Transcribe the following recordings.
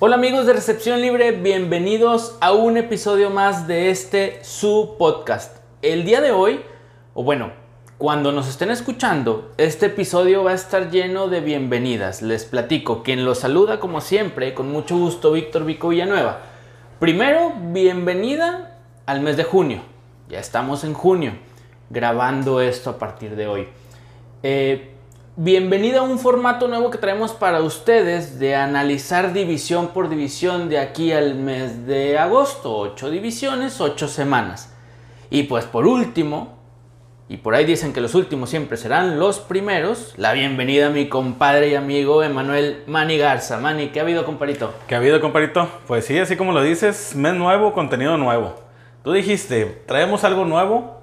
Hola amigos de Recepción Libre, bienvenidos a un episodio más de este su podcast. El día de hoy, o bueno, cuando nos estén escuchando, este episodio va a estar lleno de bienvenidas. Les platico, quien los saluda como siempre, con mucho gusto, Víctor Vico Villanueva. Primero, bienvenida al mes de junio. Ya estamos en junio, grabando esto a partir de hoy. Eh, bienvenida a un formato nuevo que traemos para ustedes de analizar división por división de aquí al mes de agosto. Ocho divisiones, ocho semanas. Y pues por último, y por ahí dicen que los últimos siempre serán los primeros, la bienvenida a mi compadre y amigo Emanuel Mani Garza. Mani, ¿qué ha habido, comparito? ¿Qué ha habido, comparito? Pues sí, así como lo dices, mes nuevo, contenido nuevo. Tú dijiste, traemos algo nuevo.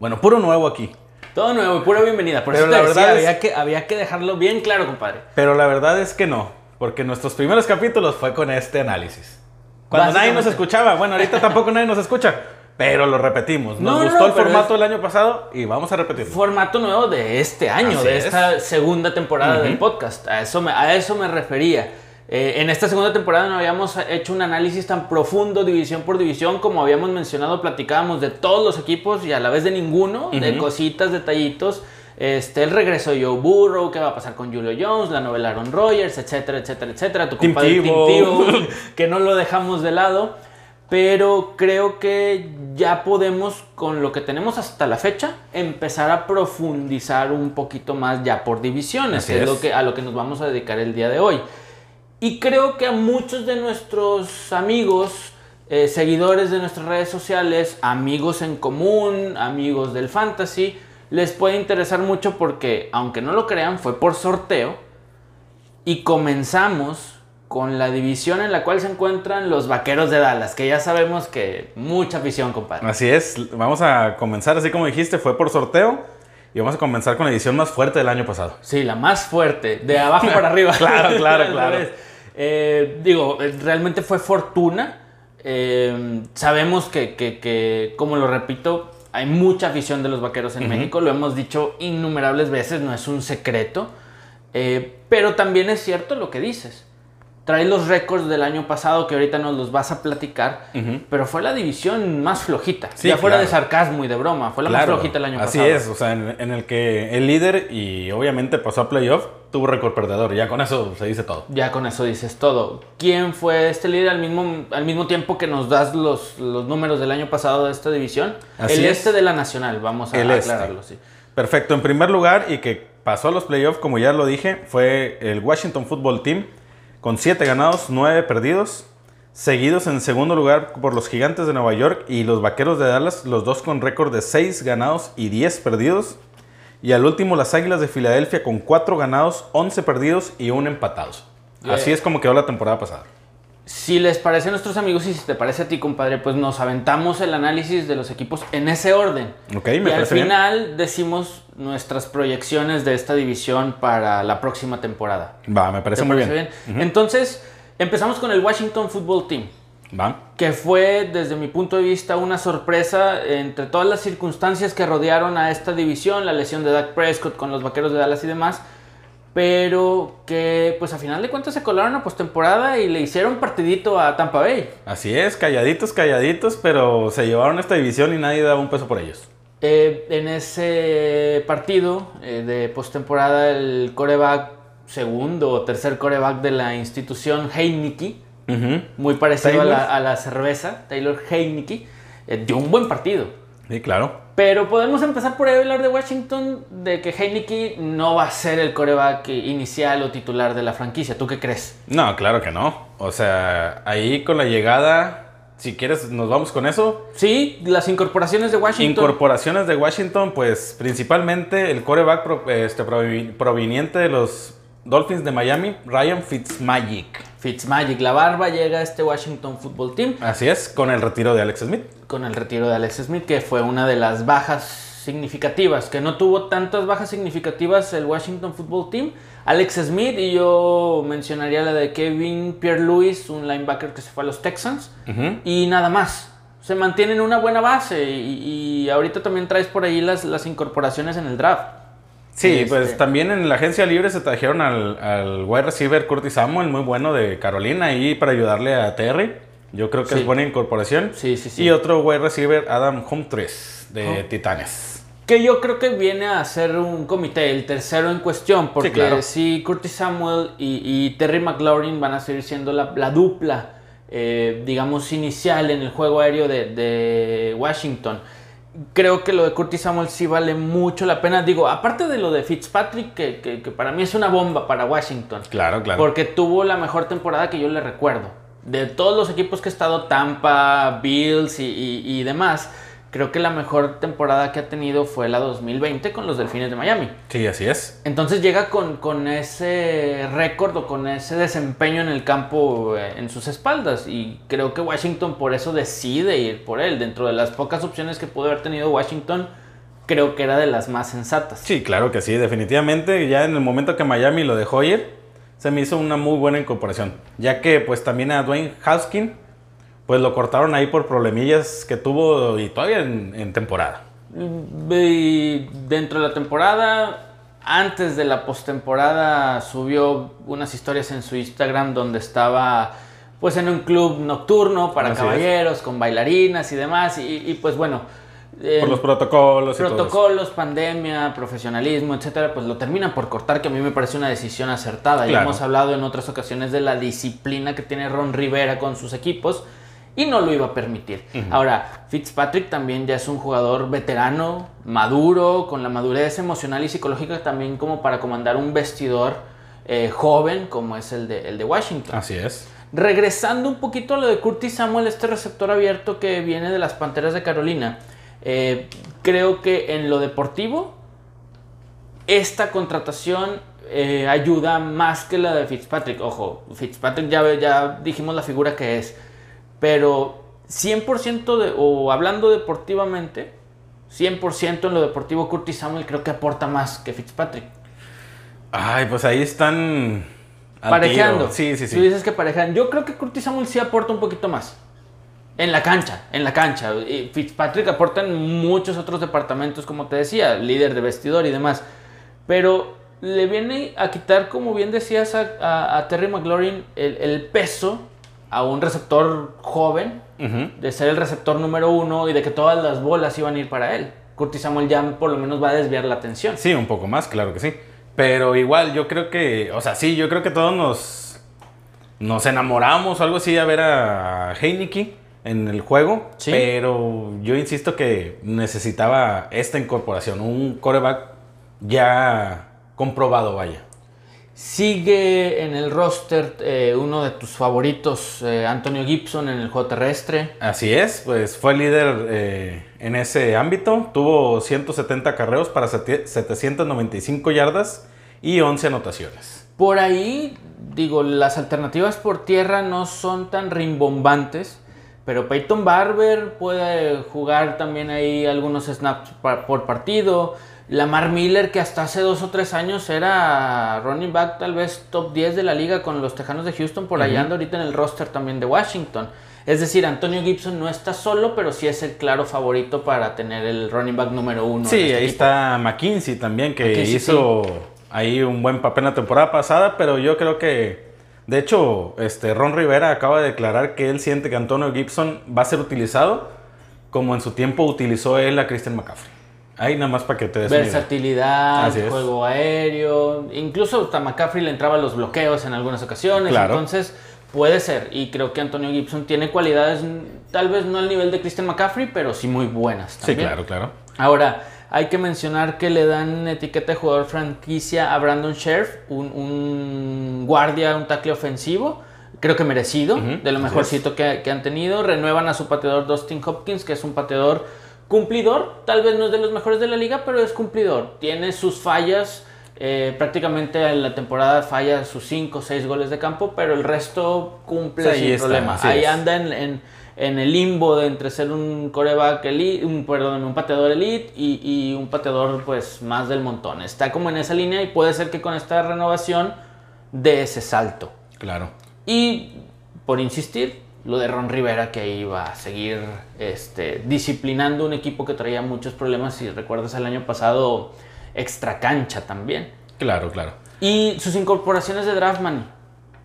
Bueno, puro nuevo aquí. Todo nuevo pura bienvenida. Por Pero eso te la decía, verdad es- había, que, había que dejarlo bien claro, compadre. Pero la verdad es que no, porque nuestros primeros capítulos fue con este análisis. Cuando nadie nos escuchaba, bueno, ahorita tampoco nadie nos escucha, pero lo repetimos. Nos No, gustó no, el formato del año pasado y vamos a repetirlo. Formato nuevo de este año, Así de es. esta segunda temporada Ujú. del podcast. A eso me, a eso me refería. Eh, en esta segunda temporada no habíamos hecho un análisis tan profundo, división por división, como habíamos mencionado, platicábamos de todos los equipos y a la vez de ninguno, de cositas, detallitos. Este, el regreso de Joe Burrow, qué va a pasar con Julio Jones, la novela Aaron Rodgers, etcétera, etcétera, etcétera. Tu Tim compadre Tim que no lo dejamos de lado. Pero creo que ya podemos, con lo que tenemos hasta la fecha, empezar a profundizar un poquito más ya por divisiones, Así que es, es. lo que, a lo que nos vamos a dedicar el día de hoy. Y creo que a muchos de nuestros amigos, eh, seguidores de nuestras redes sociales, amigos en común, amigos del fantasy, les puede interesar mucho porque, aunque no lo crean, fue por sorteo. Y comenzamos con la división en la cual se encuentran los Vaqueros de Dallas, que ya sabemos que mucha afición, compadre. Así es, vamos a comenzar así como dijiste, fue por sorteo y vamos a comenzar con la edición más fuerte del año pasado. Sí, la más fuerte, de abajo para arriba. Claro, claro, claro. Eh, digo, eh, realmente fue fortuna. Eh, sabemos que, que- que, como lo repito, hay mucha afición de los vaqueros en. México, lo hemos dicho innumerables veces, no es un secreto. Eh, pero también es cierto lo que dices. Trae los récords del año pasado que ahorita nos los vas a platicar, pero fue la división más flojita. Sí, ya fuera de sarcasmo y de broma, fue la más flojita el año así pasado. es, o sea, en, en el que el líder y obviamente pasó a playoff, tuvo récord perdedor, ya con eso se dice todo. Ya con eso dices todo. ¿Quién fue este líder al mismo, al mismo tiempo que nos das los, los números del año pasado de esta división? Así el es. este de la Nacional, vamos a El este. aclararlo, sí. Perfecto, en primer lugar y que pasó a los playoffs, como ya lo dije, fue el Washington Football Team con 7 ganados, 9 perdidos, seguidos en segundo lugar por los Gigantes de Nueva York y los Vaqueros de Dallas, los dos con récord de 6 ganados y 10 perdidos. Y al último las Águilas de Filadelfia con 4 ganados, 11 perdidos y 1 empatados. Yeah. Así es como quedó la temporada pasada. Si les parece a nuestros amigos y si te parece a ti, compadre, pues nos aventamos el análisis de los equipos en ese orden. Ok, me y al bien. final decimos nuestras proyecciones de esta división para la próxima temporada. Va, me parece ¿Te muy parece bien. bien? Entonces, empezamos con el Washington Football Team. Va. que fue desde mi punto de vista una sorpresa entre todas las circunstancias que rodearon a esta división, la lesión de Dak Prescott con los Vaqueros de Dallas y demás, pero que pues a final de cuentas se colaron a postemporada y le hicieron partidito a Tampa Bay. Así es, calladitos, calladitos, pero se llevaron esta división y nadie daba un peso por ellos. Eh, en ese partido eh, de postemporada el coreback segundo o tercer coreback de la institución Muy parecido a la, a la cerveza, Taylor Heineke, eh, dio un buen partido. Sí, claro. Pero podemos empezar por ahí a hablar de Washington, de que Heineke no va a ser el coreback inicial o titular de la franquicia. ¿Tú qué crees? No, claro que no. O sea, ahí con la llegada, si quieres, nos vamos con eso. Sí, las incorporaciones de Washington. Incorporaciones de Washington, pues principalmente el coreback pro- este, proveniente de los Dolphins de Miami, Ryan Fitzmagic. Fitzmagic, la barba, llega a este Washington Football Team Así es, con el retiro de Alex Smith. con el retiro de Alex Smith, que fue una de las bajas significativas, que no tuvo tantas bajas significativas el Washington Football Team. Alex Smith y yo mencionaría la de Kevin Pierre-Louis, un linebacker que se fue a los Texans. Y nada más. Se mantienen una buena base y, y ahorita también traes por ahí las, las incorporaciones en el draft. Sí, pues Este, también en la agencia libre se trajeron al, al wide receiver Curtis Samuel, muy bueno de Carolina, ahí para ayudarle a Terry. Yo creo que Sí. es buena incorporación. Sí, sí, sí. Y otro wide receiver, Adam Humphries, de Oh. Titanes. Que yo creo que viene a ser un comité, el tercero en cuestión, porque sí, claro. Curtis Samuel y, y Terry McLaurin van a seguir siendo la, la dupla, eh, digamos, inicial en el juego aéreo de, de Washington. Creo que lo de Curtis Samuel sí vale mucho la pena. Digo, aparte de lo de Fitzpatrick, que, que- que para mí es una bomba para Washington. Claro, claro. Porque tuvo la mejor temporada que yo le recuerdo. De todos los equipos que ha estado, Tampa, Bills y, y- y demás, creo que la mejor temporada que ha tenido fue la 2020 con los Delfines de Miami. Sí, así es. Entonces llega con, con ese récord o con ese desempeño en el campo eh, en sus espaldas. Y creo que Washington por eso decide ir por él. Dentro de las pocas opciones que pudo haber tenido Washington, creo que era de las más sensatas. Sí, claro que sí, definitivamente. Ya en el momento que Miami lo dejó ir, se me hizo una muy buena incorporación. Ya que pues también a Dwayne Haskins, pues lo cortaron ahí por problemillas que tuvo y todavía en, en temporada. Y dentro de la temporada, antes de la postemporada, subió unas historias en su Instagram donde estaba pues en un club nocturno para Así caballeros, con bailarinas y demás. Y, y, pues bueno, eh, Por los protocolos y todo eso. protocolos, pandemia, profesionalismo, etcétera, pues lo terminan por cortar, que a mí me parece una decisión acertada. Ya Claro. hemos hablado en otras ocasiones de la disciplina que tiene Ron Rivera con sus equipos y no lo iba a permitir. Ahora, Fitzpatrick también ya es un jugador veterano, maduro, con la madurez emocional y psicológica también como para comandar un vestidor eh, joven como es el de, el de Washington. Así es. Regresando un poquito a lo de Curtis Samuel, este receptor abierto que viene de las Panteras de Carolina, eh, creo que en lo deportivo, esta contratación eh, ayuda más que la de Fitzpatrick. Ojo, Fitzpatrick ya, ya dijimos la figura que es, pero 100% de, o hablando deportivamente, 100% en lo deportivo, Curtis Samuel creo que aporta más que Fitzpatrick. Ay, pues ahí están. tiro. Sí, sí, sí. Tú dices que parejan. Yo creo que Curtis Samuel sí aporta un poquito más. En la cancha, en la cancha. Y Fitzpatrick aporta en muchos otros departamentos, como te decía, líder de vestidor y demás. Pero le viene a quitar, como bien decías, a, a- a Terry McLaurin el, el peso a un receptor joven, de ser el receptor número uno y de que todas las bolas iban a ir para él. Curtis Samuel ya por lo menos va a desviar la atención. Sí, un poco más, claro que sí. Pero igual, yo creo que, o sea, sí, yo creo que todos nos, nos enamoramos o algo así a ver a Heineke en el juego. Sí. Pero yo insisto que necesitaba esta incorporación, un coreback ya comprobado, vaya. Sigue en el roster eh, uno de tus favoritos, eh, Antonio Gibson, en el juego terrestre. Así es, pues fue líder eh, en ese ámbito. Tuvo 170 carreos para sete- 795 yardas y 11 anotaciones. Por ahí, digo, las alternativas por tierra no son tan rimbombantes, pero Peyton Barber puede jugar también ahí algunos snaps por partido. Lamar Miller, que hasta hace dos o tres años era running back tal vez top 10 de la liga con los Tejanos de Houston, por allá anda ahorita en el roster también de Washington. Es decir, Antonio Gibson no está solo, pero sí es el claro favorito para tener el running back número uno. en Sí, este ahí equipo. está McKinsey también, que McKinsey, hizo ahí un buen papel la temporada pasada, pero yo creo que, de hecho, este Ron Rivera acaba de declarar que él siente que Antonio Gibson va a ser utilizado como en su tiempo utilizó él a Christian McCaffrey. Ahí nada más para que te des. Versatilidad, juego aéreo, incluso hasta McCaffrey le entraba a los bloqueos en algunas ocasiones, Claro. entonces puede ser, y creo que Antonio Gibson tiene cualidades, tal vez no al nivel de Christian McCaffrey, pero sí muy buenas Sí, claro, claro. Ahora, hay que mencionar que le dan etiqueta de jugador franquicia a Brandon Sheriff, un, un guardia, un tackle ofensivo, creo que merecido, de lo mejorcito que, que han tenido. Renuevan a su pateador Dustin Hopkins, que es un pateador cumplidor, tal vez no es de los mejores de la liga, pero es cumplidor. Tiene sus fallas, eh, prácticamente en la temporada falla sus 5 o 6 goles de campo, pero el resto cumple Sí, ahí sin está, problema. Ahí es. anda en, en- en el limbo de entre ser un coreback elite, un, perdón, un pateador elite y, y un pateador pues más del montón. Está como en esa línea y puede ser que con esta renovación dé ese salto. Claro. Y por insistir, lo de Ron Rivera que iba a seguir este, disciplinando un equipo que traía muchos problemas. Si recuerdas el año pasado extra cancha también. Claro, claro. Y sus incorporaciones de draft, Manny.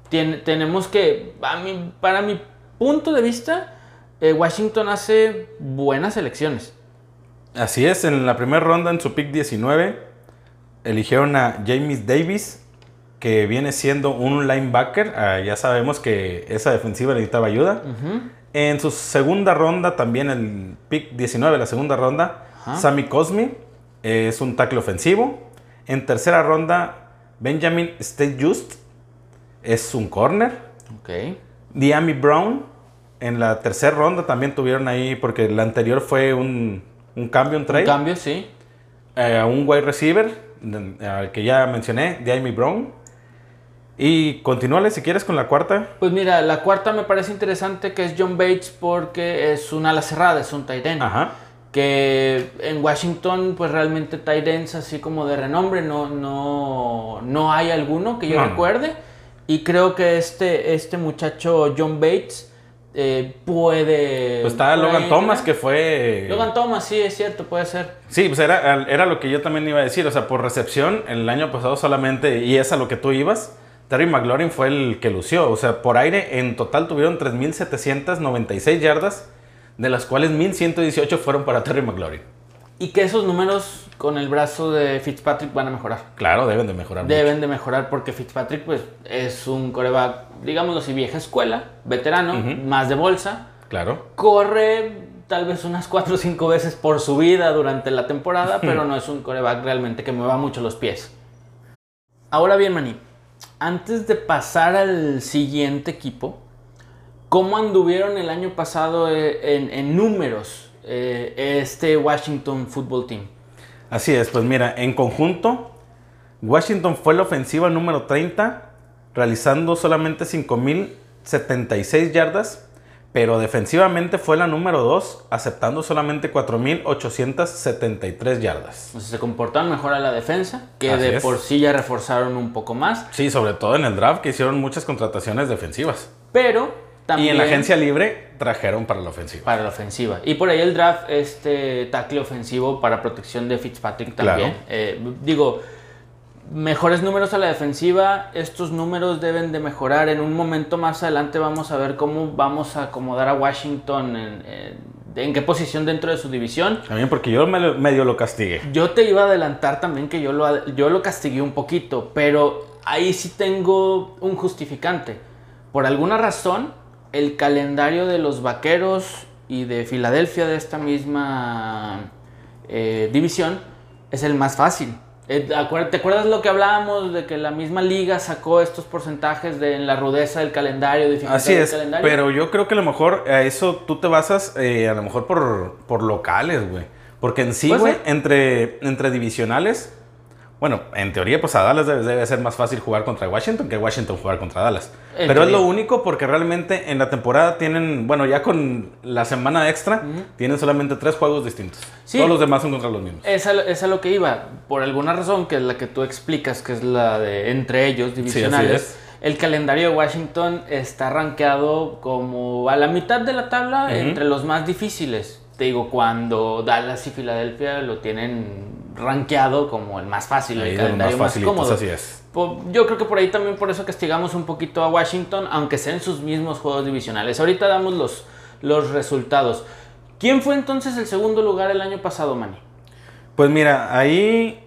Tien- tenemos que, a mí- para mi punto de vista, eh, Washington hace buenas elecciones. Así es, en la primera ronda, en su pick 19, eligieron a James Davis, que viene siendo un linebacker. Ah, ya sabemos que esa defensiva necesitaba ayuda. En su segunda ronda, también el pick 19, la segunda ronda. Sammy Cosmi es un tackle ofensivo. En tercera ronda, Benjamin State Just es un corner. Ok. Diami Brown en la tercera ronda también tuvieron ahí, porque la anterior fue un, un cambio, un Un trade. cambio, sí. Eh, un wide receiver, al que ya mencioné, Diami Brown. Y continúale si quieres con la cuarta. Pues mira, la cuarta me parece interesante que es John Bates porque es un ala cerrada, es un tight end. Ajá. Que en Washington, pues realmente tight ends así como de renombre no, no, no hay alguno que yo No, recuerde. Y creo que este, este muchacho John Bates eh, puede. Pues está Logan Thomas, que fue... Logan Thomas, sí, es cierto, puede ser. Sí, pues era, era lo que yo también iba a decir. O sea, por recepción, el año pasado solamente, y es a lo que tú ibas, Terry McLaurin fue el que lució. O sea, por aire, en total tuvieron 3.796 yardas, de las cuales 1.118 fueron para Terry McLaurin. Y que esos números con el brazo de Fitzpatrick van a mejorar. Claro, deben de mejorar. mucho. Deben de mejorar porque Fitzpatrick pues es un coreback, digámoslo así, vieja escuela, veterano, más de bolsa. Claro. Corre tal vez unas 4 o 5 veces por su vida durante la temporada, pero no es un coreback realmente que mueva mucho los pies. Ahora bien, Mani, antes de pasar al siguiente equipo, ¿cómo anduvieron el año pasado eh, en, números eh, este Washington Football Team? Así es, pues mira, en conjunto, Washington fue la ofensiva número 30, realizando solamente 5.076 yardas, pero defensivamente fue la número 2, aceptando solamente 4.873 yardas. O sea, se comportaron mejor a la defensa, que Así de es. por sí ya reforzaron un poco más, Sí, sobre todo en el draft, que hicieron muchas contrataciones defensivas. pero también Y en la agencia libre trajeron para la ofensiva. para la ofensiva. Y por ahí el draft, este tackle ofensivo para protección de Fitzpatrick también. Claro. Eh, digo, mejores números a la defensiva, estos números deben de mejorar. En un momento más adelante vamos a ver cómo vamos a acomodar a Washington en, en- en qué posición dentro de su división. También porque yo me lo- medio lo castigué. Yo te iba a adelantar también que yo lo, yo lo castigué un poquito, pero ahí sí tengo un justificante. Por alguna razón, el calendario de los Vaqueros y de Filadelfia de esta misma eh, división es el más fácil. Eh, ¿Te acuerdas lo que hablábamos de que la misma liga sacó estos porcentajes de en la rudeza del calendario, Así del es, calendario? pero yo creo que a lo mejor a eso tú te basas eh, a lo mejor por, por locales, güey. Porque en sí, güey, entre, entre divisionales, bueno, en teoría pues a Dallas debe, debe ser más fácil jugar contra Washington que Washington jugar contra Dallas. En pero es lo único porque realmente en la temporada tienen, bueno, ya con la semana extra, tienen solamente tres juegos distintos. Sí. Todos los demás son contra los mismos. Esa, es lo que iba. Por alguna razón, que es la que tú explicas, que es la de entre ellos, divisionales. es. el calendario de Washington está rankeado como a la mitad de la tabla entre los más difíciles. Te digo, cuando Dallas y Filadelfia lo tienen rankeado como el más fácil, Ahí el calendario más cómodo. así es. Po- Yo creo que por ahí también por eso castigamos un poquito a Washington, aunque sea en sus mismos juegos divisionales. Ahorita damos los, los resultados. ¿Quién fue entonces el segundo lugar el año pasado, Manny? Pues mira, ahí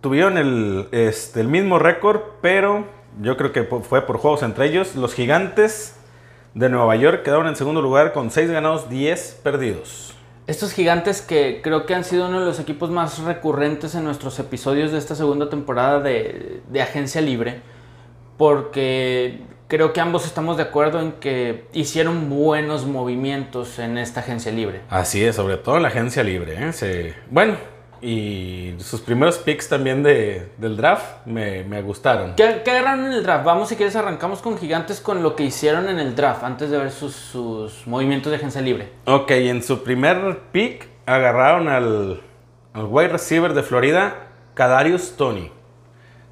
tuvieron el, este, el mismo récord, pero yo creo que fue por juegos entre ellos. Los gigantes de Nueva York quedaron en segundo lugar con 6 ganados, 10 perdidos. Estos gigantes que creo que han sido uno de los equipos más recurrentes en nuestros episodios de esta segunda temporada de, Agencia Libre, porque creo que ambos estamos de acuerdo en que hicieron buenos movimientos en esta Agencia Libre. Así es, sobre todo la agencia libre. ¿eh? Se- bueno, y sus primeros picks también de, del draft me, me gustaron. ¿Qué, qué agarraron en el draft? Vamos, si quieres, arrancamos con gigantes con lo que hicieron en el draft antes de ver sus, sus movimientos de Agencia Libre. Ok, en su primer pick agarraron al, al wide receiver de Florida, Kadarius Tony.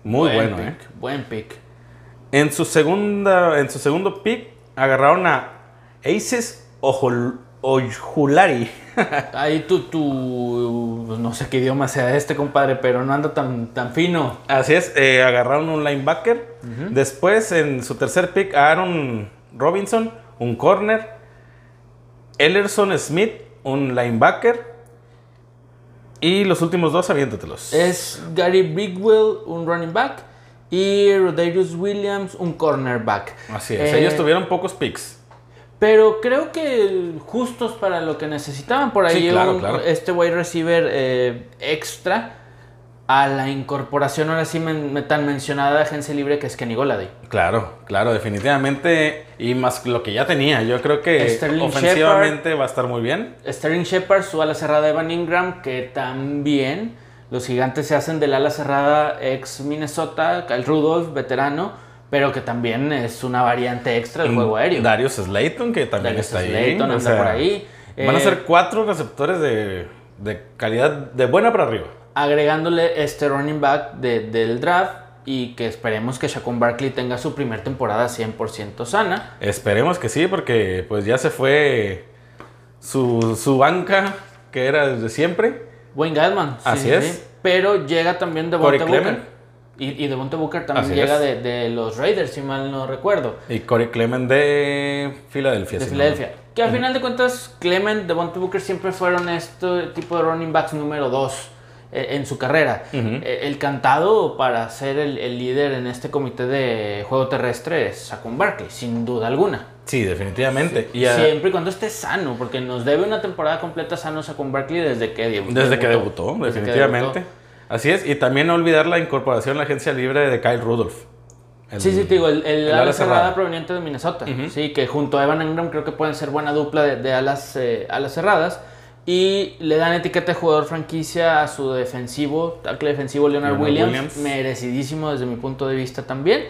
Muy Buen bueno, ¿eh? pick, Buen pick. En su, segunda, en su segundo pick agarraron a Aces Ojol- Ojulari. Ahí tú, tú, no sé qué idioma sea este, compadre, pero no anda tan, tan fino. Así es, eh, agarraron un linebacker. Después, en su tercer pick, Aaron Robinson, un corner. Ellerson Smith, un linebacker. Y los últimos dos, aviéntatelos. Es Gary Bigwell, un running back, y Rodarius Williams, un cornerback. Así es, Eh, ellos tuvieron pocos picks. Pero creo que justos para lo que necesitaban por ahí Sí, claro, un- claro. este wide receiver eh, extra a la incorporación ahora sí me- tan mencionada de agencia libre que es Kenny Goladay. Claro, claro, definitivamente. Y más lo que ya tenía. Yo creo que Sterling ofensivamente va a estar muy bien. Sterling Shepard, su ala cerrada Evan Ingram, que también los gigantes se hacen del ala cerrada ex Minnesota, Kyle Rudolph, veterano, pero que también es una variante extra del juego aéreo. Darius Slayton, que también Darius está ahí. Slayton o anda sea, por ahí. Van a Eh, ser cuatro receptores de, de calidad de buena para arriba. agregándole este running back de- del draft y que esperemos que Shaquon Barkley tenga su primer temporada 100% sana. Esperemos que sí, porque pues ya se fue su, su banca, que era desde siempre. Wayne Gallman. sí, Así sí, es. sí. Pero llega también Corey Devonta Booker. Y, y Devonta Booker también Así llega de, de los Raiders, si mal no recuerdo. Y Corey Clement de Filadelfia. De si no- Filadelfia. Que al final de cuentas, Clement, Devonta Booker siempre fueron este tipo de running backs número 2 en su carrera. Eh, El cantado para ser el, el líder en este comité de juego terrestre es Saquon Barkley, sin duda alguna. Sí, definitivamente. Y a- Siempre y cuando esté sano, porque nos debe una temporada completa sano Saquon Barkley desde que debu- desde que debutó, Desde que definitivamente. debutó. Así es. Y también no olvidar la incorporación a la agencia libre de Kyle Rudolph. El- Sí, sí, te digo, el, el el ala cerrada, cerrada. proveniente de Minnesota. Sí, que junto a Evan Engram creo que pueden ser buena dupla de, de alas, eh, alas cerradas. Y le dan etiqueta de jugador franquicia a su defensivo, tackle defensivo Leonard, Leonard Williams, Williams. Merecidísimo desde mi punto de vista también.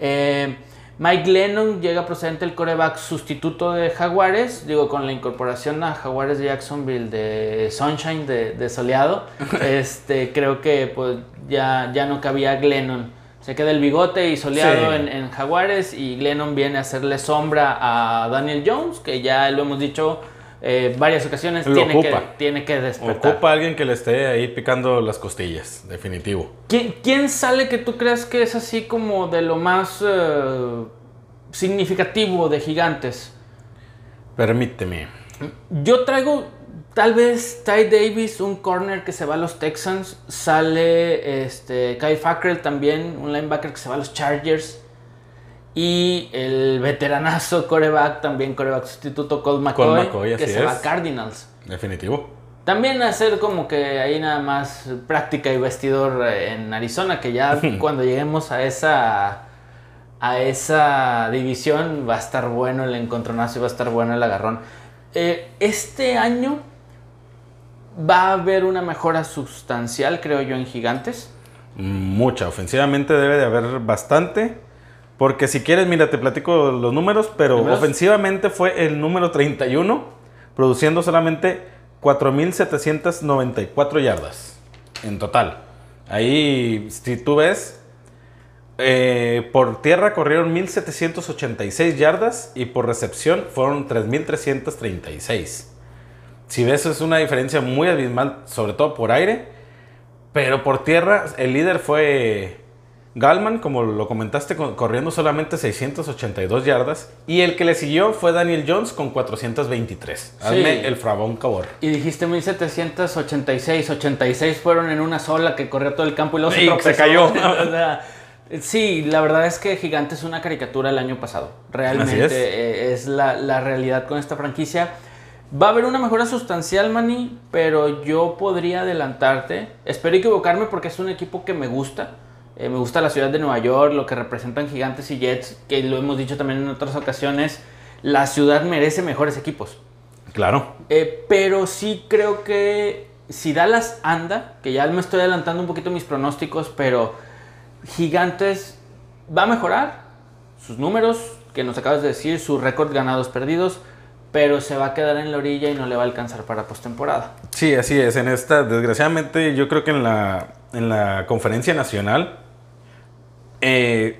Eh, Mike Lennon llega procedente del coreback sustituto de Jaguares, digo, con la incorporación a Jaguares de Jacksonville de Sunshine, de, de soleado, este, creo que pues ya, ya no cabía Glennon. Se queda el bigote y soleado Sí. en, en Jaguares y Glennon viene a hacerle sombra a Daniel Jones, que ya lo hemos dicho eh, varias ocasiones, Lo tiene que, tiene que despertar. Ocupa a alguien que le esté ahí picando las costillas, definitivo. ¿Quién, quién sale que tú creas que es así como de lo más eh, significativo de gigantes? Permíteme. Yo traigo tal vez Ty Davis, un corner que se va a los Texans. Sale este, Kyle Fackrell también, un linebacker que se va a los Chargers. Y el veteranazo coreback, también coreback sustituto Colt McCoy, McCoy, que se va a Cardinals. Definitivo. También hacer como que ahí nada más práctica y vestidor eh, en Arizona, que ya cuando lleguemos a esa a esa división va a estar bueno el encontronazo y va a estar bueno el agarrón. Eh, este año va a haber una mejora sustancial, creo yo, en Gigantes. Mucha. Ofensivamente debe de haber bastante. Porque si quieres, mira, te platico los números, pero ¿Números? ofensivamente fue el número 31, produciendo solamente 4.794 yardas en total. Ahí, si tú ves, eh, por tierra corrieron 1.786 yardas y por recepción fueron 3.336. Si ves, es una diferencia muy abismal, sobre todo por aire. Pero por tierra, el líder fue Galman, como lo comentaste, corriendo solamente 682 yardas. Y el que le siguió fue Daniel Jones con 423. Hazme el frabón cabor. Y dijiste 1786, 86 fueron en una sola que corrió todo el campo y luego Sí, se cayó. O sea, sí, la verdad es que Gigante es una caricatura el año pasado. Realmente es. eh, es, la, la realidad con esta franquicia. Va a haber una mejora sustancial, Manny, pero yo podría adelantarte. Espero equivocarme porque es un equipo que me gusta. Eh, me gusta la ciudad de Nueva York, lo que representan Gigantes y Jets, que lo hemos dicho también en otras ocasiones. La ciudad merece mejores equipos. Claro. Eh, pero sí creo que si Dallas anda, que ya me estoy adelantando un poquito mis pronósticos, pero Gigantes va a mejorar sus números, que nos acabas de decir, su récord ganados perdidos, pero se va a quedar en la orilla y no le va a alcanzar para postemporada. Sí, así es. En esta, desgraciadamente, yo creo que en la, en la conferencia nacional, eh,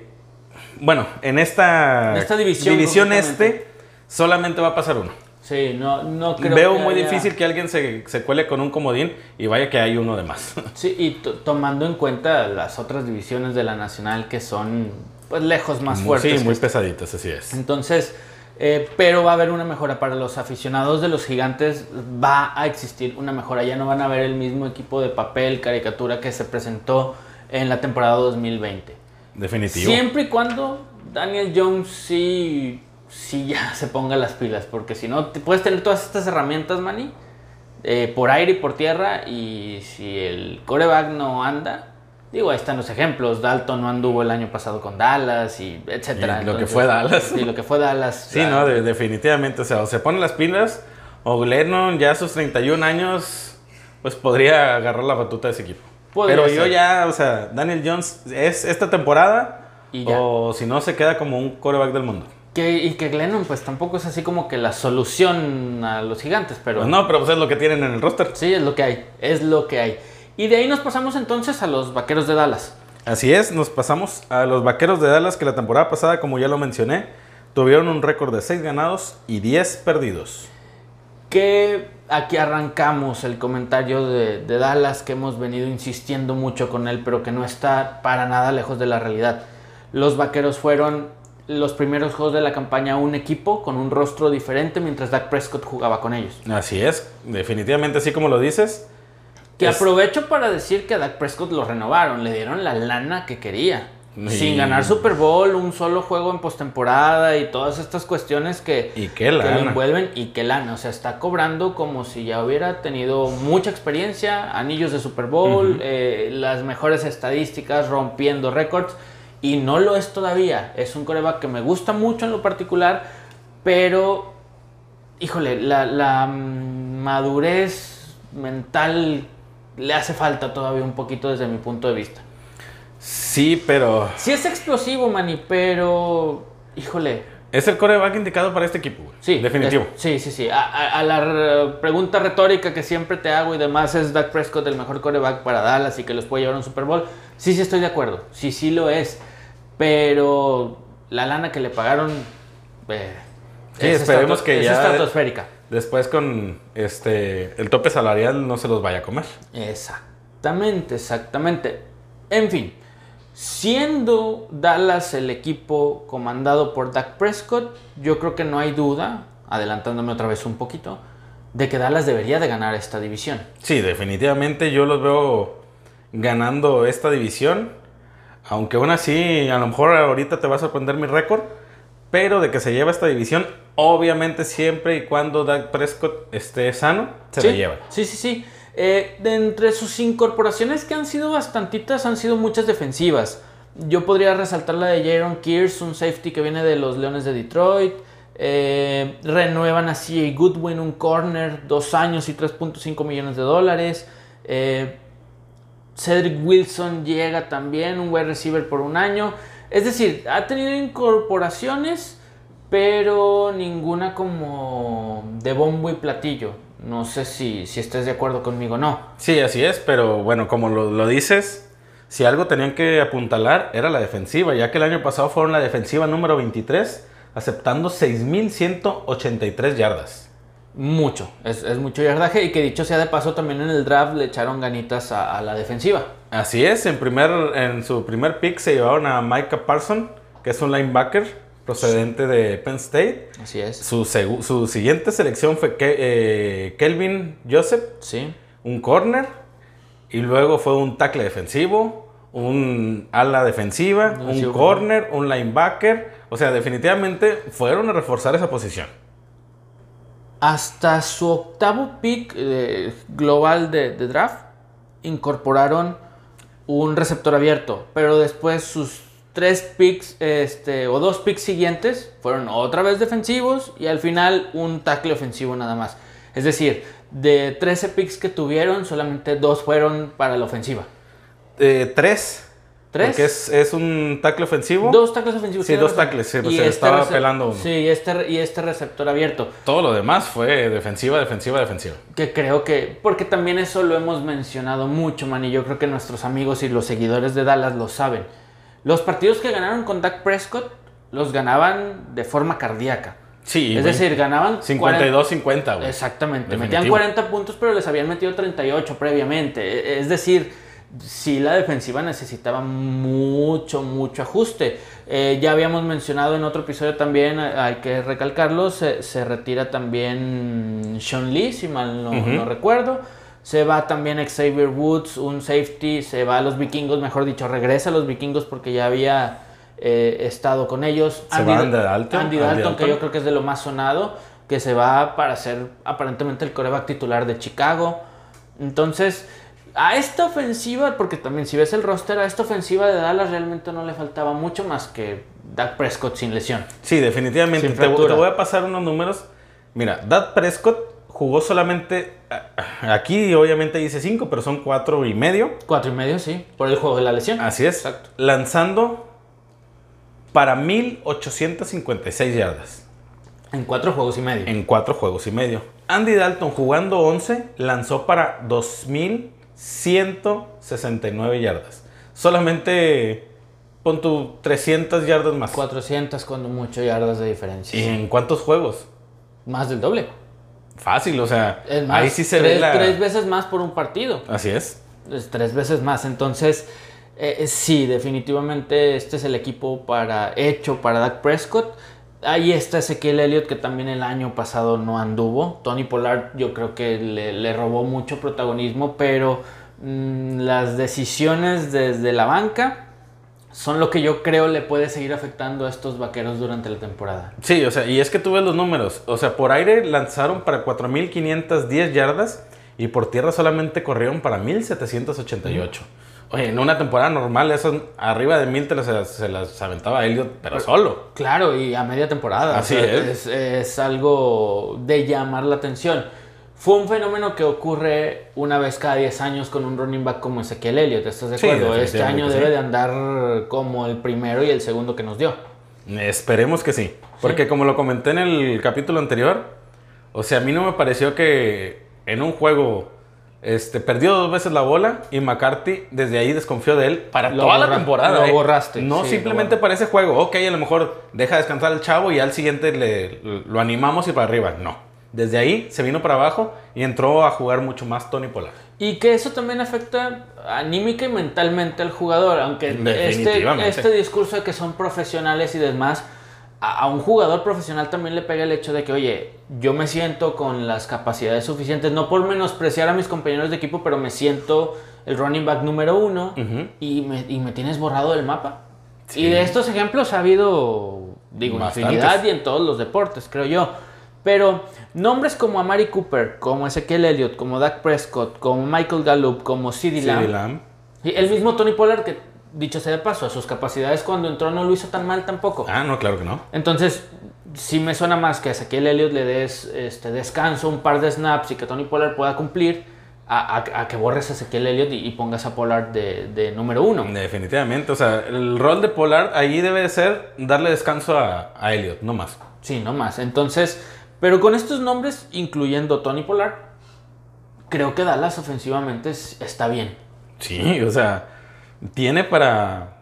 bueno, en esta, En esta división, este, solamente va a pasar uno. Sí, no, no creo Veo que muy haya- difícil que alguien se, se cuele con un comodín y vaya que hay uno de más. Sí, y to- tomando en cuenta las otras divisiones de la Nacional que son pues lejos más fuertes. Sí, muy pesaditas, así es. Entonces, eh, pero va a haber una mejora para los aficionados de los gigantes. Va a existir una mejora. Ya no van a ver el mismo equipo de papel, caricatura que se presentó en la temporada 2020. Definitivo. Siempre y cuando Daniel Jones sí, sí ya se ponga las pilas. Porque si no, te- puedes tener todas estas herramientas, Manny, eh, por aire y por tierra. Y si el coreback no anda. Digo, ahí están los ejemplos. Dalton no anduvo el año pasado con Dallas y etcétera. Y lo que fue Dallas. Y lo que fue Dallas. Sí, no, de- definitivamente. O sea, o se ponen las pilas o Glennon ya a sus 31 años, pues podría agarrar la batuta de ese equipo. Podría Pero yo ser. ya, o sea, Daniel Jones es esta temporada Y ya. o si no se queda como un coreback del mundo. Que, y que Glennon, pues tampoco es así como que la solución a los gigantes, pero. Pues no, pero pues es lo que tienen en el roster. Sí, es lo que hay. Es lo que hay. Y de ahí nos pasamos entonces a los vaqueros de Dallas. Así es, nos pasamos a los Vaqueros de Dallas que la temporada pasada, como ya lo mencioné, tuvieron un récord de 6 ganados y 10 perdidos. Que aquí arrancamos el comentario de, de Dallas que hemos venido insistiendo mucho con él, pero que no está para nada lejos de la realidad. Los vaqueros fueron los primeros juegos de la campaña un equipo con un rostro diferente mientras Dak Prescott jugaba con ellos. Así es, definitivamente así como lo dices. Que Es- aprovecho para decir que a Dak Prescott lo renovaron, le dieron la lana que quería. Y- Sin ganar Super Bowl, un solo juego en postemporada y todas estas cuestiones que, Y que lo envuelven y que lana. O sea, está cobrando como si ya hubiera tenido mucha experiencia, anillos de Super Bowl, eh, las mejores estadísticas, rompiendo récords. Y no lo es todavía. Es un coreback que me gusta mucho en lo particular, pero híjole, la, la, mm, madurez mental le hace falta todavía un poquito desde mi punto de vista. Sí, pero Sí es explosivo, Manny, pero híjole. es el coreback indicado para este equipo. güey. Sí, definitivo. es- sí, sí, sí. A, a- a la re- pregunta retórica que siempre te hago y demás es Dak Prescott el mejor coreback para Dallas y que los puede llevar a un Super Bowl. Sí, sí estoy de acuerdo. Sí, sí lo es. Pero la lana que le pagaron eh, Sí, es esperemos que es ya- estratosférica. Después con este el tope salarial no se los vaya a comer. Exactamente, exactamente. En fin, siendo Dallas el equipo comandado por Dak Prescott, yo creo que no hay duda, adelantándome otra vez un poquito, de que Dallas debería de ganar esta división. Sí, definitivamente yo los veo ganando esta división. Aunque aún así, a lo mejor ahorita te va a sorprender mi récord. Pero de que se lleva esta división, obviamente siempre y cuando Dak Prescott esté sano, se sí, la lleva. Sí, sí, sí. Eh, de entre sus incorporaciones que han sido bastantitas, han sido muchas defensivas. Yo podría resaltar la de Jaron Kears, un safety que viene de los Leones de Detroit. Eh, renuevan a CJ Goodwin, un corner, dos años y 3.5 millones de dólares. Eh, Cedric Wilson llega también, un wide receiver por un año. Es decir, ha tenido incorporaciones, pero ninguna como de bombo y platillo. No sé si, si estés de acuerdo conmigo o no. Sí, así es, pero bueno, como lo, lo dices, si algo tenían que apuntalar era la defensiva, ya que el año pasado fueron la defensiva número 23, aceptando 6.183 yardas. Mucho, es, es mucho yardaje y que dicho sea de paso también en el draft le echaron ganitas a, a la defensiva. Así es, en, primer, en su primer pick se llevaron a Micah Parson, que es un linebacker procedente de Penn State. Así es. Su, su siguiente selección fue Ke- eh, Kelvin Joseph, Sí. un corner, y luego fue un tackle defensivo, un ala defensiva, un corner, un linebacker. O sea, definitivamente fueron a reforzar esa posición. Hasta su octavo pick eh, global de, de draft incorporaron un receptor abierto, pero después sus tres picks este, o dos picks siguientes fueron otra vez defensivos y al final un tackle ofensivo nada más. Es decir, de 13 picks que tuvieron, solamente dos fueron para la ofensiva. Eh, tres. ¿Tres? Porque es, es un tackle ofensivo. Dos tackles ofensivos. Sí, dos tackles, sí, pues se estaba rece- pelando uno. Sí, y este, y este receptor abierto. Todo lo demás fue defensiva, defensiva, defensiva. Que creo que, porque también eso lo hemos mencionado mucho, man, y yo creo que nuestros amigos y los seguidores de Dallas lo saben. Los partidos que ganaron con Dak Prescott los ganaban de forma cardíaca. Sí, Es decir, ganaban 52-50, güey. Exactamente. Definitivo. Metían 40 puntos, pero les habían metido 38 previamente. E- Es decir, sí la defensiva necesitaba mucho, mucho ajuste. Eh, ya habíamos mencionado en otro episodio también, hay que recalcarlo, se, se retira también Sean Lee, si mal no, Ujú. no recuerdo. Se va también Xavier Woods, un safety, se va a los vikingos, mejor dicho, regresa a los vikingos porque ya había eh, estado con ellos. Se va Andy Dalton, Andy Andy Dalton, que Dalton. yo creo que es de lo más sonado, que se va para ser aparentemente el coreback titular de Chicago. Entonces, a esta ofensiva, porque también si ves el roster, a esta ofensiva de Dallas realmente no le faltaba mucho más que Dak Prescott sin lesión. Sí, definitivamente. Sin Te, te voy a pasar unos números. Mira, Dak Prescott jugó solamente. Aquí obviamente dice 5, pero son 4 y medio. Cuatro y medio, sí, por el juego de la lesión. Así es. Exacto. Lanzando para 1856 yardas En cuatro juegos y medio. en 4 juegos y medio. Andy Dalton jugando 11 lanzó para 2169 yardas. Solamente pon tu 300 yardas más. 400 con mucho yardas de diferencia. ¿Y en cuántos juegos? Más del doble. Fácil, o sea, más, ahí sí se tres, ve la... tres veces más por un partido. Así es. Es tres veces más. Entonces, eh, eh, sí, definitivamente este es el equipo para hecho para Dak Prescott. Ahí está Ezequiel Elliott, que también el año pasado no anduvo. Tony Pollard, yo creo que le, le robó mucho protagonismo, pero mm, las decisiones desde la banca son lo que yo creo le puede seguir afectando a estos vaqueros durante la temporada. Sí, o sea, y es que tú ves los números. O sea, por aire lanzaron para 4.510 yardas y por tierra solamente corrieron para 1.788. Oye, en una temporada normal, esas arriba de 1.000 te las, se las aventaba Elliot, pero solo. Claro, y a media temporada. Así o sea, es. es. es algo de llamar la atención. Fue un fenómeno que ocurre una vez cada 10 años con un running back como Ezequiel Elliott, ¿estás de Sí, acuerdo? este definitivamente año sí. debe de andar como el primero y el segundo que nos dio. Esperemos que sí. Porque como lo comenté en el capítulo anterior, o sea, a mí no me pareció que en un juego este, perdió dos veces la bola y McCarthy desde ahí desconfió de él para Lo toda la borra- temporada. lo ¿eh? borraste, No sí, simplemente para ese juego. Ok, a lo mejor deja descansar al chavo y al siguiente le, lo animamos y para arriba. No. Desde ahí se vino para abajo y entró a jugar mucho más Tony Pollard. Y que eso también afecta anímica y mentalmente al jugador, aunque este, este discurso de que son profesionales y demás, a, un jugador profesional también le pega el hecho de que, oye, yo me siento con las capacidades suficientes, no por menospreciar a mis compañeros de equipo, pero me siento el running back número uno y, me, y me tienes borrado del mapa. Sí. Y de estos ejemplos ha habido, digo, Bastantes. infinidad y en todos los deportes, creo yo. Pero nombres como Amari Cooper, como Ezequiel Elliott, como Dak Prescott, como Michael Gallup, como CeeDee Lamb, Lamb. y el mismo Tony Pollard que, dicho sea de paso, a sus capacidades cuando entró no lo hizo tan mal tampoco. Ah, no, claro que no. Entonces, sí me suena más que a Ezequiel Elliott le des este, descanso, un par de snaps y que Tony Pollard pueda cumplir, a, a- a que borres a Ezequiel Elliott y, y pongas a Pollard de, de número uno. Definitivamente. O sea, el rol de Pollard ahí debe de ser darle descanso a, a Elliot, no más. Sí, no más. Entonces, pero con estos nombres, incluyendo Tony Pollard, creo que Dallas ofensivamente es- está bien. Sí, o sea, tiene para,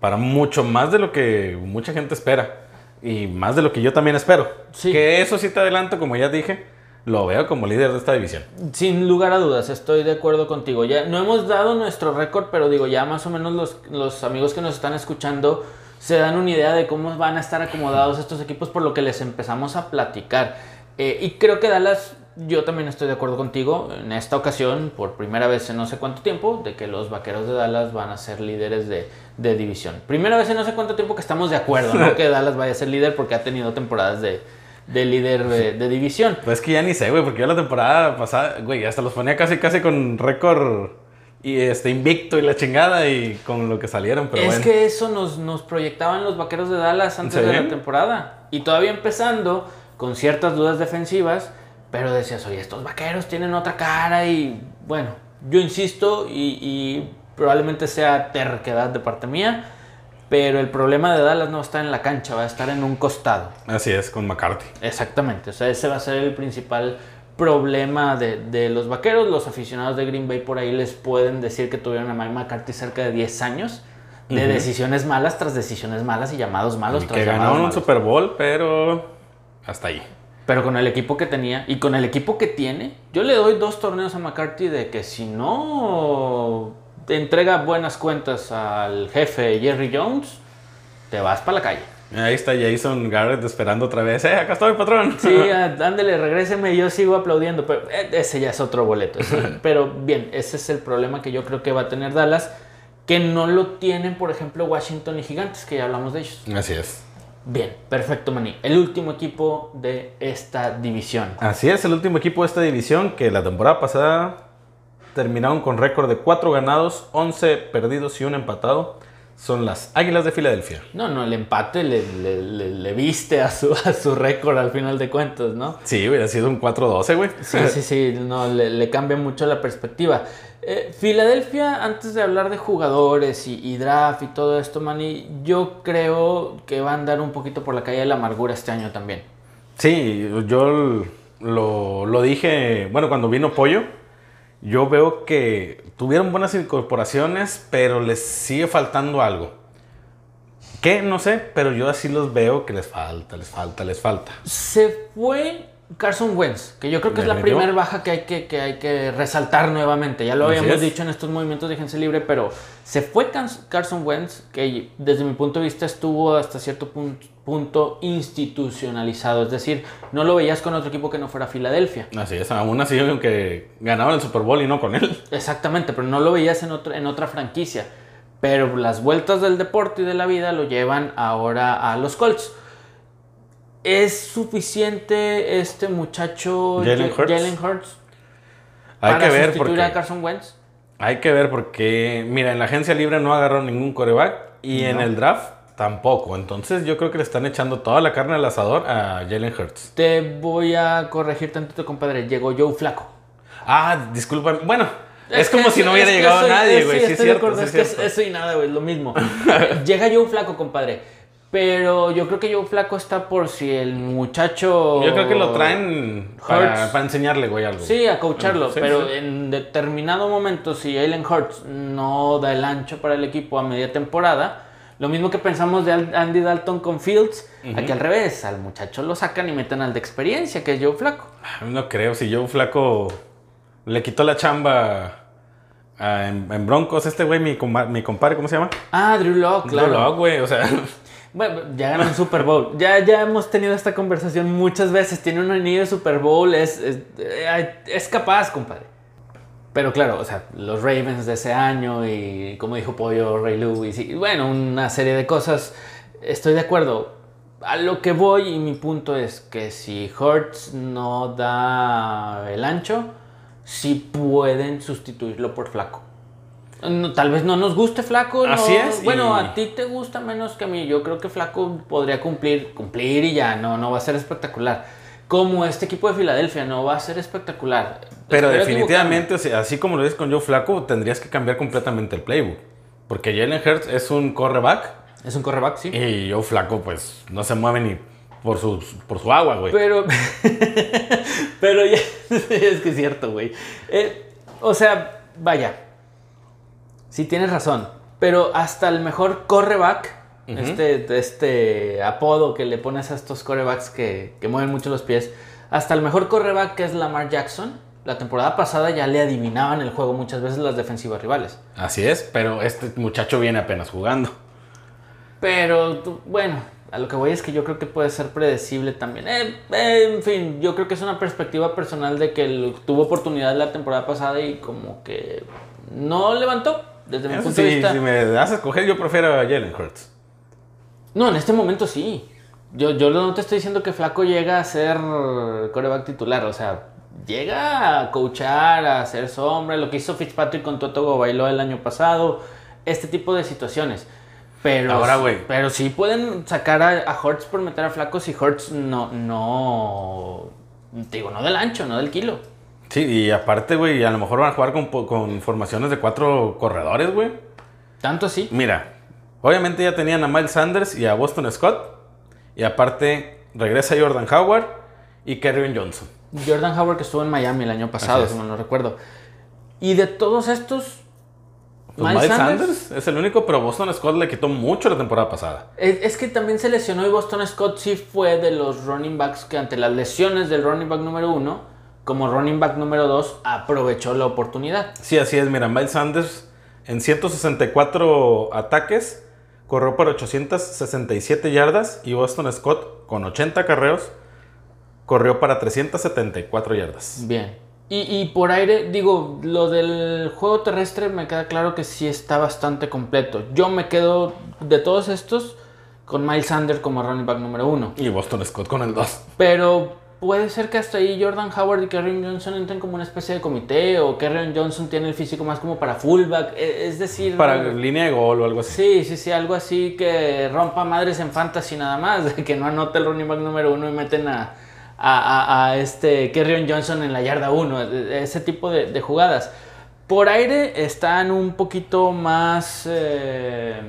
para mucho más de lo que mucha gente espera. Y más de lo que yo también espero. Sí. Que eso sí te adelanto, como ya dije, lo veo como líder de esta división. Sin lugar a dudas, estoy de acuerdo contigo. Ya no hemos dado nuestro récord, pero digo, ya más o menos los, los amigos que nos están escuchando se dan una idea de cómo van a estar acomodados estos equipos por lo que les empezamos a platicar. Eh, y creo que Dallas, yo también estoy de acuerdo contigo en esta ocasión, por primera vez en no sé cuánto tiempo, de que los vaqueros de Dallas van a ser líderes de, de división. Primera vez en no sé cuánto tiempo que estamos de acuerdo, no que Dallas vaya a ser líder porque ha tenido temporadas de, de líder de, de división. Pues es que ya ni sé, güey, porque yo la temporada pasada, güey, hasta los ponía casi, casi con récord y este invicto y la chingada y con lo que salieron, pero es bueno. que eso nos, nos proyectaban los vaqueros de Dallas antes de la temporada. Y todavía empezando con ciertas dudas defensivas, pero decías, oye, estos vaqueros tienen otra cara y bueno, yo insisto y, y probablemente sea terquedad de parte mía, pero el problema de Dallas no está en la cancha, va a estar en un costado. Así es, con McCarthy. Exactamente, o sea, ese va a ser el principal problema de, de los vaqueros. Los aficionados de Green Bay por ahí les pueden decir que tuvieron a Mike McCarthy cerca de 10 años de decisiones malas tras decisiones malas y llamados malos Y tras que llamados ganaron un. Super Bowl, pero hasta ahí. Pero con el equipo que tenía y con el equipo que tiene, yo le doy dos torneos a McCarthy de que si no entrega buenas cuentas al jefe Jerry Jones, te vas para la calle. Ahí está Jason Garrett esperando otra vez. ¡Eh, acá estoy, patrón! Sí, ándale, regréseme, yo sigo aplaudiendo. Pero eh, ese ya es otro boleto. Pero bien, ese es el problema que yo creo que va a tener Dallas, que no lo tienen, por ejemplo, Washington y Gigantes, que ya hablamos de ellos. Así es. Bien, perfecto, Maní. El último equipo de esta división. Así es, el último equipo de esta división que la temporada pasada terminaron con récord de 4 ganados, 11 perdidos y un empatado. Son las Águilas de Filadelfia. No, no, el empate le, le, le, viste a su, a su récord al final de cuentas, ¿no? Sí, hubiera sido un 4-12, güey. Sí, sí, sí, no, le, cambia mucho la perspectiva. Eh, Filadelfia, antes de hablar de jugadores y, y, draft y todo esto, Manny, yo creo que va a andar un poquito por la calle de la amargura este año también. Sí, yo lo, lo dije, bueno, cuando vino Pollo, yo veo que tuvieron buenas incorporaciones, pero les sigue faltando algo. ¿Qué? No sé, pero yo así los veo que les falta, les falta, les falta. Se fue Carson Wentz, que yo creo que es la primera baja que hay que, que hay que resaltar nuevamente. Ya lo habíamos dicho en estos movimientos de Gente Libre, pero se fue Carson Wentz, que desde mi punto de vista estuvo hasta cierto punto, institucionalizado. Es decir, no lo veías con otro equipo que no fuera Filadelfia. Así es, aún así que ganaban el Super Bowl y no con él. Exactamente, pero no lo veías en, otro, en otra franquicia. Pero las vueltas del deporte y de la vida lo llevan ahora a los Colts. ¿Es suficiente este muchacho Jalen Hurts? Hay para que ver sustituir porque, a Carson Wentz? Hay que ver porque, mira, en la agencia libre no agarraron ningún coreback y en el draft tampoco. Entonces yo creo que le están echando toda la carne al asador a Jalen Hurts. Te voy a corregir tantito, compadre. Llegó Joe Flaco. Ah, disculpa. Bueno, es, como si no hubiera llegado nadie, güey. Sí, es cierto. es que eso y nada, güey, lo mismo. Llega Joe Flaco, compadre. Pero yo creo que Joe Flaco está por si el muchacho. Yo creo que lo traen para, enseñarle, güey, algo. Sí, a coacharlo. pero en determinado momento, si Allen Hurts no da el ancho para el equipo a media temporada, lo mismo que pensamos de Andy Dalton con Fields, aquí al revés, al muchacho lo sacan y meten al de experiencia, que es Joe Flaco. Ah, no creo, si Joe Flaco le quitó la chamba. en, Broncos, este güey, mi, mi compadre, ¿cómo se llama? Ah, Drew Locke, claro. Drew Locke, güey, o sea. Bueno, ya ganó un Super Bowl. Ya, ya hemos tenido esta conversación muchas veces. Tiene un anillo de Super Bowl. Es, es, es, capaz, compadre. Pero claro, o sea, los Ravens de ese año y como dijo Pollo, Ray Lewis y bueno, una serie de cosas. Estoy de acuerdo. A lo que voy y mi punto es que si Hurts no da el ancho, sí pueden sustituirlo por flaco tal vez no nos guste Flaco. Así es. Bueno, a ti te gusta menos que a mí. Yo creo que Flaco podría cumplir, cumplir y ya, no, no va a ser espectacular. Como este equipo de Filadelfia, no va a ser espectacular. Pero definitivamente, así como lo dices con Joe Flaco, tendrías que cambiar completamente el playbook. Porque Jalen Hurts es un correback. Es un correback, sí. Y Joe Flaco, pues, no se mueve ni por su, por su agua, güey. Pero, pero ya, es que es cierto, güey. Eh, o sea, vaya, Sí, tienes razón. Pero hasta el mejor correback, este, este apodo que le pones a estos corebacks que, mueven mucho los pies, hasta el mejor correback que es Lamar Jackson, la temporada pasada ya le adivinaban el juego muchas veces las defensivas rivales. Así es, pero este muchacho viene apenas jugando. Pero bueno, a lo que voy es que yo creo que puede ser predecible también. Eh, eh, en fin, yo creo que es una perspectiva personal de que tuvo oportunidad la temporada pasada y como que no levantó desde mi punto de vista. Si me das a escoger, yo prefiero a Jalen Hurts. No, en este momento sí. Yo, yo no te estoy diciendo que Flaco llega a ser coreback titular. O sea, llega a coachar, a hacer sombra. Lo que hizo Fitzpatrick con Toto bailó el año pasado. Este tipo de situaciones. Pero, Ahora, güey. Pero sí pueden sacar a, a Hurts por meter a Flaco si Hurts no, no. Digo, no del ancho, no del kilo. Sí, y aparte, güey, a lo mejor van a jugar con, formaciones de cuatro corredores, güey. ¿Tanto así? Mira, obviamente ya tenían a Miles Sanders y a Boston Scott. Y aparte, regresa Jordan Howard y Kerwin Johnson. Jordan Howard que estuvo en Miami el año pasado, si no recuerdo. Y de todos estos, Pues Miles Miles Sanders. Sanders es el único, pero Boston Scott le quitó mucho la temporada pasada. Es, es que también se lesionó y Boston Scott sí fue de los running backs que ante las lesiones del running back número uno, como running back número dos, aprovechó la oportunidad. Sí, así es. Mira, Miles Sanders en 164 ataques corrió por 867 yardas y Boston Scott con 80 carreos corrió para 374 yardas. Bien. Y, y por aire, digo, lo del juego terrestre me queda claro que sí está bastante completo. Yo me quedo de todos estos con Miles Sanders como running back número uno. Y Boston Scott con el 2. Pero puede ser que hasta ahí Jordan Howard y Kerryon Johnson entren como una especie de comité o Kerryon Johnson tiene el físico más como para fullback. e- Es decir, Para línea de gol o algo así. Sí, sí, sí, algo así que rompa madres en fantasy nada más, que no anote el running back número uno y meten a, a, a- a este Johnson en la yarda uno, e- ese tipo de, de jugadas. Por aire están un poquito más, eh,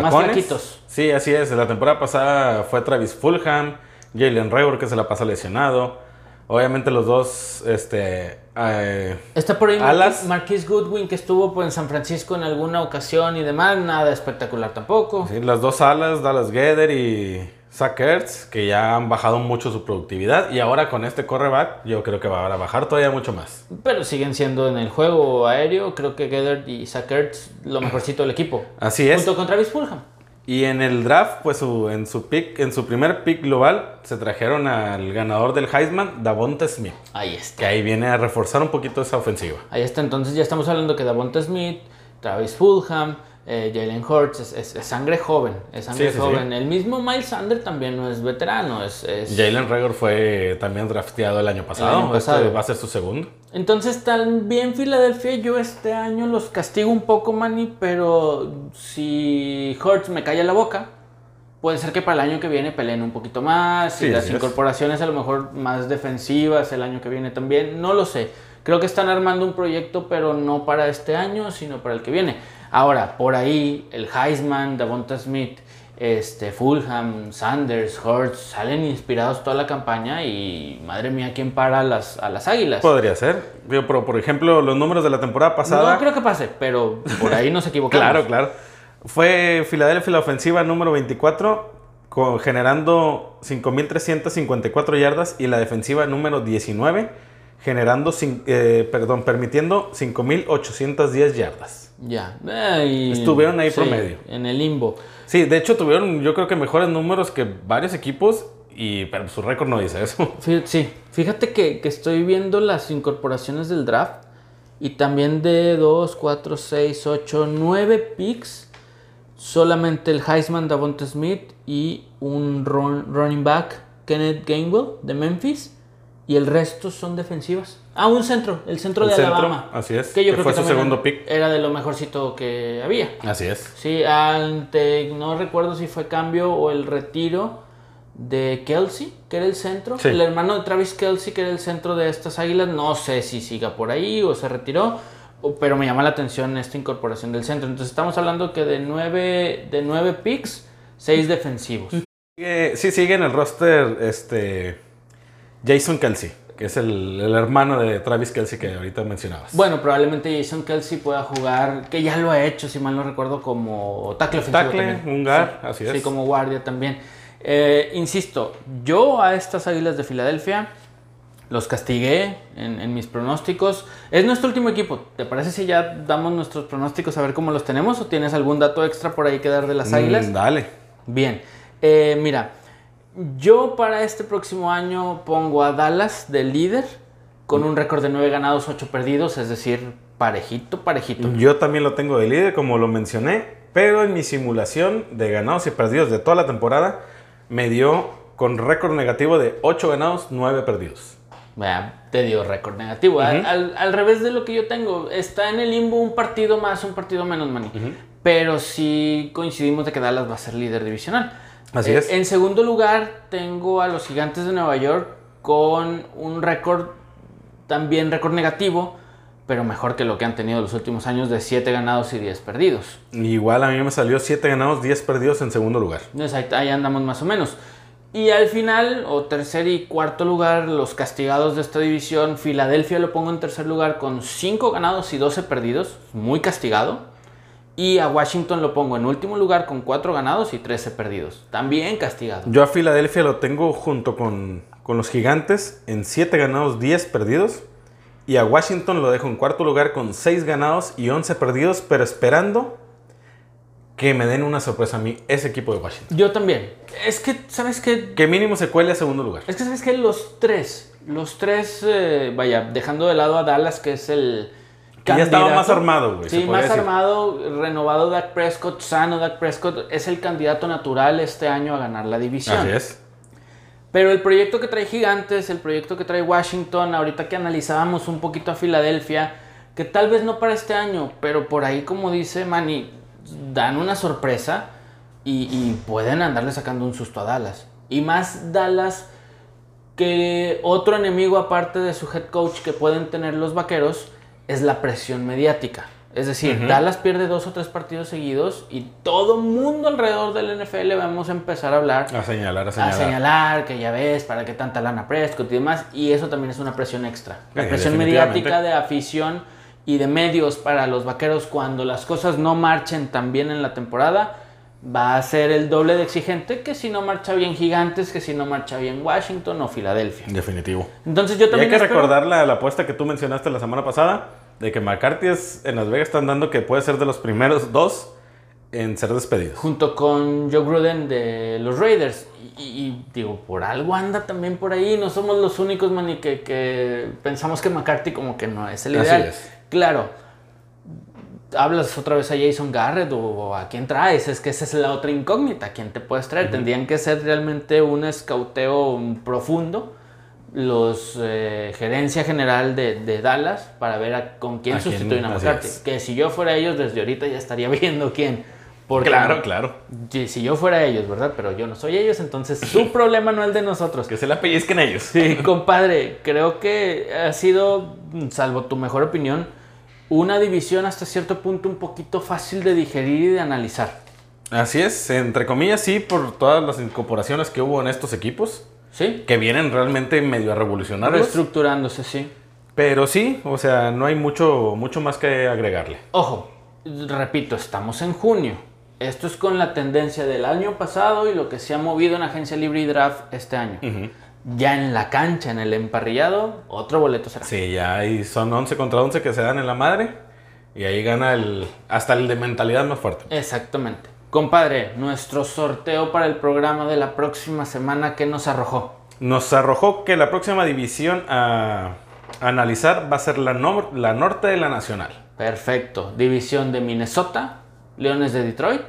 más flaquitos. Sí, así es. La temporada pasada fue Travis Fulham, Jalen Reagor que se la pasa lesionado. Obviamente los dos, este, eh, Está por ahí Alas. Marquis, Goodwin que estuvo pues, en San Francisco en alguna ocasión y demás, nada espectacular tampoco. sí, las dos alas, Dallas Geder y Zach Ertz, que ya han bajado mucho su productividad. Y ahora con este correback, yo creo que va a bajar todavía mucho más. Pero siguen siendo en el juego aéreo, creo que Gethard y Zach Ertz lo mejorcito del equipo. Así es. Junto con Travis Fulham. Y en el draft, pues su- en su pick, en su primer pick global, se trajeron al ganador del Heisman, Davonte Smith, Ahí está. que ahí viene a reforzar un poquito esa ofensiva. Ahí está, entonces ya estamos hablando que Davonta Smith, Travis Fulham, eh, Jalen Hurts, es, es- es sangre joven, es sangre Sí, sí, joven. El mismo Miles Sanders también no es veterano, es... Jalen Rager fue también drafteado el año pasado. año pasado. Este va a ser su segundo. Entonces también Filadelfia, yo este año los castigo un poco, Manny, pero si Hurts me calla la boca, puede ser que para el año que viene peleen un poquito más y las incorporaciones a lo mejor más defensivas el año que viene también, no lo sé. Creo que están armando un proyecto, pero no para este año, sino para el que viene. Ahora, por ahí, el Heisman, Davonta Smith, este, Fulham, Sanders, Hurts, salen inspirados toda la campaña y madre mía, ¿quién para a las, a las águilas? Podría ser. Digo, pero, por ejemplo, los números de la temporada pasada. No creo que pase, pero por ahí nos equivocamos. Claro, claro. Fue Filadelfia la ofensiva número 24, con- generando 5.354 yardas, y la defensiva número 19, generando, eh, perdón, permitiendo 5.810 yardas. Ya. eh, Estuvieron ahí sí, promedio. En el limbo. Sí, de hecho tuvieron yo creo que mejores números que varios equipos, y, pero su récord no dice eso. Sí, fíjate que, que estoy viendo las incorporaciones del draft y también de 2, 4, 6, 8, 9 picks. Solamente el Heisman Davonta Smith y un run- running back, Kenneth Gainwell de Memphis. Y el resto son defensivas. Ah, un centro, el centro El de centro, Alabama. así es, Que yo que creo fue que su segundo pick. Era de lo mejorcito que había. Así es. Sí, ante, no recuerdo si fue cambio o el retiro de Kelsey, que era el centro. Sí. El hermano de Travis Kelsey, que era el centro de estas águilas. No sé si siga por ahí o se retiró, pero me llama la atención esta incorporación del centro. Entonces estamos hablando que de nueve, de nueve picks, seis defensivos. Sigue- sí, sigue en el roster este Jason Kelsey, que es el, el hermano de Travis Kelsey que ahorita mencionabas. Bueno, probablemente Jason Kelsey pueda jugar, que ya lo ha hecho, si mal no recuerdo, como tackle ofensivo. Tackle, también. un guard, Sí, así es. Sí, como guardia también. Eh, insisto, yo a estas águilas de Filadelfia los castigué en, en mis pronósticos. Es nuestro último equipo. ¿Te parece si ya damos nuestros pronósticos a ver cómo los tenemos? ¿O tienes algún dato extra por ahí que dar de las Mm, águilas? dale. Bien, Eh, mira, yo para este próximo año pongo a Dallas de líder con un récord de 9 ganados, 8 perdidos, es decir, parejito, parejito. Yo también lo tengo de líder, como lo mencioné, pero en mi simulación de ganados y perdidos de toda la temporada me dio con récord negativo de 8 ganados, 9 perdidos. Vea, te dio récord negativo. Al- Ujú. al, al revés de lo que yo tengo, está en el limbo un partido más, un partido menos, Manny. Pero sí coincidimos de que Dallas va a ser líder divisional. Así Eh, es. En segundo lugar, tengo a los Gigantes de Nueva York con un récord, también récord negativo, pero mejor que lo que han tenido los últimos años de 7 ganados y 10 perdidos. Igual a mí me salió 7 ganados, 10 perdidos en segundo lugar. Ahí, ahí andamos más o menos. Y al final, o tercer y cuarto lugar, los castigados de esta división, Filadelfia lo pongo en tercer lugar con 5 ganados y 12 perdidos, muy castigado. Y a Washington lo pongo en último lugar con 4 ganados y 13 perdidos. También castigado. Yo a Filadelfia lo tengo junto con, con los gigantes en 7 ganados, 10 perdidos. Y a Washington lo dejo en cuarto lugar con 6 ganados y 11 perdidos, pero esperando que me den una sorpresa a mí ese equipo de Washington. Yo también. Es que, ¿sabes qué? Que mínimo se cuele a segundo lugar. Es que, ¿sabes qué? Los tres, los tres, eh, vaya, dejando de lado a Dallas, que es el... Ya estaba más armado, güey. Sí, más decir. armado, renovado Dak Prescott, sano Dak Prescott, es el candidato natural este año a ganar la división. Así es. Pero el proyecto que trae Gigantes, el proyecto que trae Washington, ahorita que analizábamos un poquito a Filadelfia, que tal vez no para este año, pero por ahí, como dice Manny, dan una sorpresa y, y pueden andarle sacando un susto a Dallas. Y más Dallas que otro enemigo aparte de su head coach que pueden tener los vaqueros es la presión mediática. Es decir, Dallas pierde dos o tres partidos seguidos y todo mundo alrededor del NFL vamos a empezar a hablar A señalar, a a señalar. señalar que ya ves, para qué tanta lana Prescott y demás, y eso también es una presión extra. La Sí, presión mediática de afición y de medios para los vaqueros cuando las cosas no marchen tan bien en la temporada va a ser el doble de exigente que si no marcha bien Gigantes, que si no marcha bien Washington o Filadelfia. Definitivo. Entonces yo Y hay también que espero- recordar la, la apuesta que tú mencionaste la semana pasada, de que McCarthy es, en Las Vegas están dando que puede ser de los primeros dos en ser despedidos. junto con Joe Gruden de los Raiders. Y, digo, por algo anda también por ahí. No somos los únicos, Manny, que, que pensamos que McCarthy como que no es el Así ideal. es. Claro, hablas otra vez a Jason Garrett o a quién traes. Es que esa es la otra incógnita. ¿A quién te puedes traer? Tendrían que ser realmente un escauteo profundo. Los eh, gerencia general de, de Dallas para ver a- con quién ¿A quién? sustituyen a Así McCarthy. Que si yo fuera ellos, desde ahorita ya estaría viendo quién. Porque Claro, claro. Si yo fuera ellos, ¿verdad? Pero yo no soy ellos, entonces su problema no es el de nosotros. Que se la pellizquen ellos. Sí, compadre, creo que ha sido, salvo tu mejor opinión, una división hasta cierto punto un poquito fácil de digerir y de analizar. Así es, entre comillas, sí, por todas las incorporaciones que hubo en estos equipos, ¿Sí? que vienen realmente medio a revolucionarlos. Reestructurándose, sí. Pero sí, o sea, no hay mucho, mucho más que agregarle. Ojo, repito, estamos en junio. Esto es con la tendencia del año pasado y lo que se ha movido en agencia libre y draft este año. Ya en la cancha, en el emparrillado, otro boleto será. Sí, ya ahí son 11 contra 11 que se dan en la madre. Y ahí gana el hasta el de mentalidad más fuerte. Exactamente. Compadre, nuestro sorteo para el programa de la próxima semana, ¿qué nos arrojó? Nos arrojó que la próxima división a, analizar va a ser la, la norte de la nacional. Perfecto. División de Minnesota, Leones de Detroit,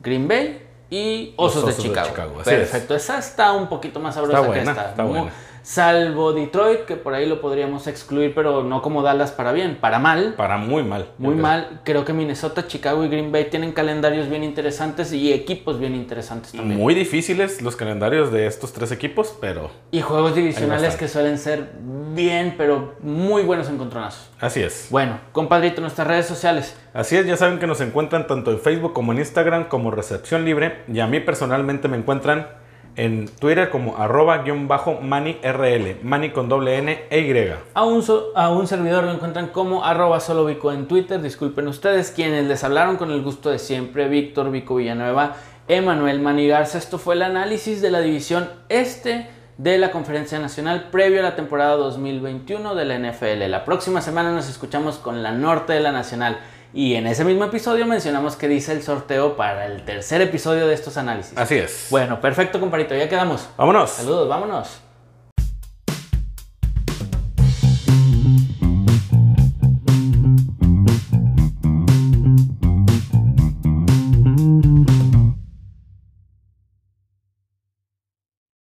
Green Bay y Osos, Osos de de Chicago. Es. Perfecto. Esa está un poquito más sabrosa Está que esta. está buena. Salvo Detroit, que por ahí lo podríamos excluir, pero no como Dallas para bien, para mal. Para muy mal. Muy creo. mal. Creo que Minnesota, Chicago y Green Bay tienen calendarios bien interesantes y equipos bien interesantes también. Muy difíciles los calendarios de estos tres equipos, pero Y juegos divisionales que suelen ser bien, pero muy buenos encontronazos. así es. Bueno, compadrito, nuestras redes sociales. Así es, ya saben que nos encuentran tanto en Facebook como en Instagram como Recepción Libre. Y a mí personalmente me encuentran en Twitter como arroba guion bajo manirl. Mani con doble N e Y. A un, a un servidor lo encuentran como arroba solovico en Twitter. Disculpen ustedes quienes les hablaron con el gusto de siempre. Víctor Vico Villanueva, Emanuel Manigarza. Esto fue el análisis de la división este de la Conferencia Nacional previo a la temporada 2021 de la NFL. La próxima semana nos escuchamos con la norte de la Nacional. Y en ese mismo episodio mencionamos que dice el sorteo para el tercer episodio de estos análisis. Así es. Bueno, perfecto, compadrito. Ya quedamos. Vámonos. Saludos, vámonos.